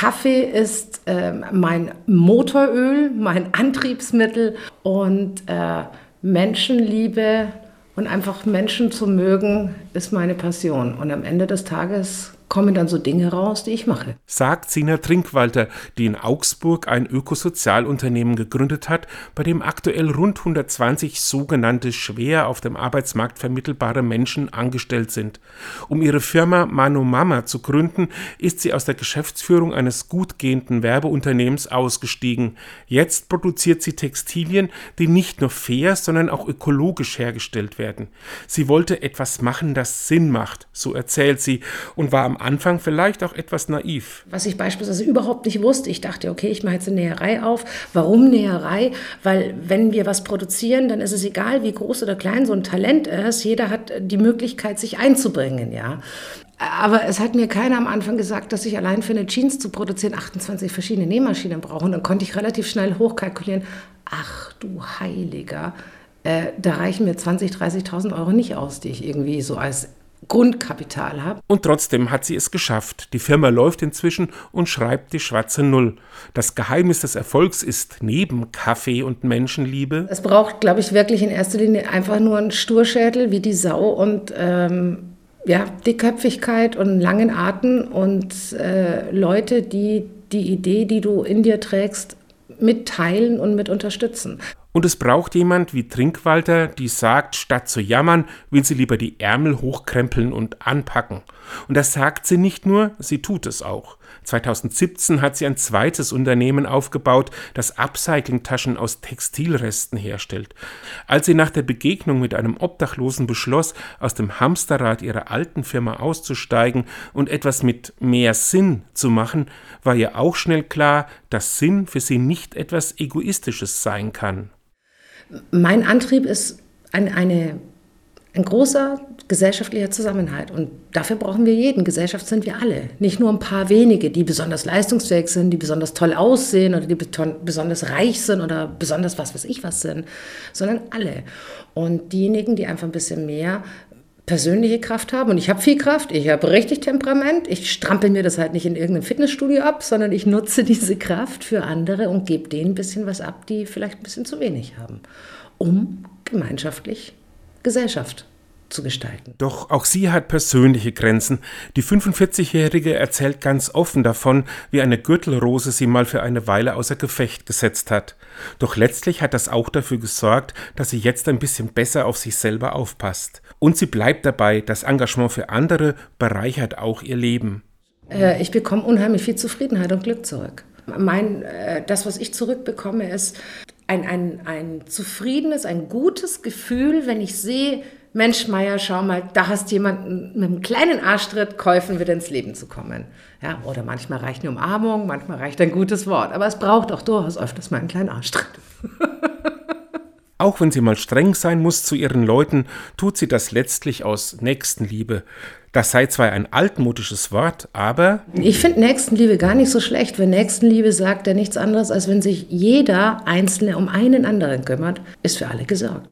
Kaffee ist äh, mein Motoröl, mein Antriebsmittel und äh, Menschenliebe und einfach Menschen zu mögen, ist meine Passion. Und am Ende des Tages kommen dann so Dinge raus, die ich mache. Sagt Sina Trinkwalter, die in Augsburg ein Ökosozialunternehmen gegründet hat, bei dem aktuell rund 120 sogenannte schwer auf dem Arbeitsmarkt vermittelbare Menschen angestellt sind. Um ihre Firma Mano Mama zu gründen, ist sie aus der Geschäftsführung eines gut gehenden Werbeunternehmens ausgestiegen. Jetzt produziert sie Textilien, die nicht nur fair, sondern auch ökologisch hergestellt werden. Sie wollte etwas machen, das Sinn macht, so erzählt sie, und war am Anfang vielleicht auch etwas naiv. Was ich beispielsweise überhaupt nicht wusste, ich dachte, okay, ich mache jetzt eine Näherei auf. Warum Näherei? Weil wenn wir was produzieren, dann ist es egal, wie groß oder klein so ein Talent ist. Jeder hat die Möglichkeit, sich einzubringen, ja. Aber es hat mir keiner am Anfang gesagt, dass ich allein für eine Jeans zu produzieren 28 verschiedene Nähmaschinen brauche. Und dann konnte ich relativ schnell hochkalkulieren. Ach du Heiliger, äh, da reichen mir 20.000, 30.000 Euro nicht aus, die ich irgendwie so als Grundkapital habe. Und trotzdem hat sie es geschafft. Die Firma läuft inzwischen und schreibt die schwarze Null. Das Geheimnis des Erfolgs ist neben Kaffee und Menschenliebe. Es braucht, glaube ich, wirklich in erster Linie einfach nur einen Sturschädel wie die Sau und ähm, ja, Dickköpfigkeit und langen Atem und äh, Leute, die die Idee, die du in dir trägst, mitteilen und mit unterstützen. Und es braucht jemand wie Trinkwalter, die sagt, statt zu jammern, will sie lieber die Ärmel hochkrempeln und anpacken. Und das sagt sie nicht nur, sie tut es auch. 2017 hat sie ein zweites Unternehmen aufgebaut, das Upcycling-Taschen aus Textilresten herstellt. Als sie nach der Begegnung mit einem Obdachlosen beschloss, aus dem Hamsterrad ihrer alten Firma auszusteigen und etwas mit mehr Sinn zu machen, war ihr auch schnell klar, dass Sinn für sie nicht etwas Egoistisches sein kann. Mein Antrieb ist ein, eine, ein großer gesellschaftlicher Zusammenhalt. Und dafür brauchen wir jeden. Gesellschaft sind wir alle. Nicht nur ein paar wenige, die besonders leistungsfähig sind, die besonders toll aussehen oder die besonders reich sind oder besonders was weiß ich was sind, sondern alle. Und diejenigen, die einfach ein bisschen mehr persönliche Kraft haben. Und ich habe viel Kraft, ich habe richtig Temperament. Ich strampel mir das halt nicht in irgendeinem Fitnessstudio ab, sondern ich nutze diese Kraft für andere und gebe denen ein bisschen was ab, die vielleicht ein bisschen zu wenig haben, um gemeinschaftlich Gesellschaft zu gestalten. Doch auch sie hat persönliche Grenzen. Die 45-Jährige erzählt ganz offen davon, wie eine Gürtelrose sie mal für eine Weile außer Gefecht gesetzt hat. Doch letztlich hat das auch dafür gesorgt, dass sie jetzt ein bisschen besser auf sich selber aufpasst. Und sie bleibt dabei, das Engagement für andere bereichert auch ihr Leben. Äh, ich bekomme unheimlich viel Zufriedenheit und Glück zurück. Mein, äh, das, was ich zurückbekomme, ist ein, ein, ein zufriedenes, ein gutes Gefühl, wenn ich sehe, Mensch, Meier, schau mal, da hast jemanden mit einem kleinen Arschtritt geholfen, wieder ins Leben zu kommen. Ja, oder manchmal reicht eine Umarmung, manchmal reicht ein gutes Wort. Aber es braucht auch durchaus öfters mal einen kleinen Arschtritt. Auch wenn sie mal streng sein muss zu ihren Leuten, tut sie das letztlich aus Nächstenliebe. Das sei zwar ein altmodisches Wort, aber. Ich finde Nächstenliebe gar nicht so schlecht, weil Nächstenliebe sagt ja nichts anderes, als wenn sich jeder Einzelne um einen anderen kümmert, ist für alle gesorgt.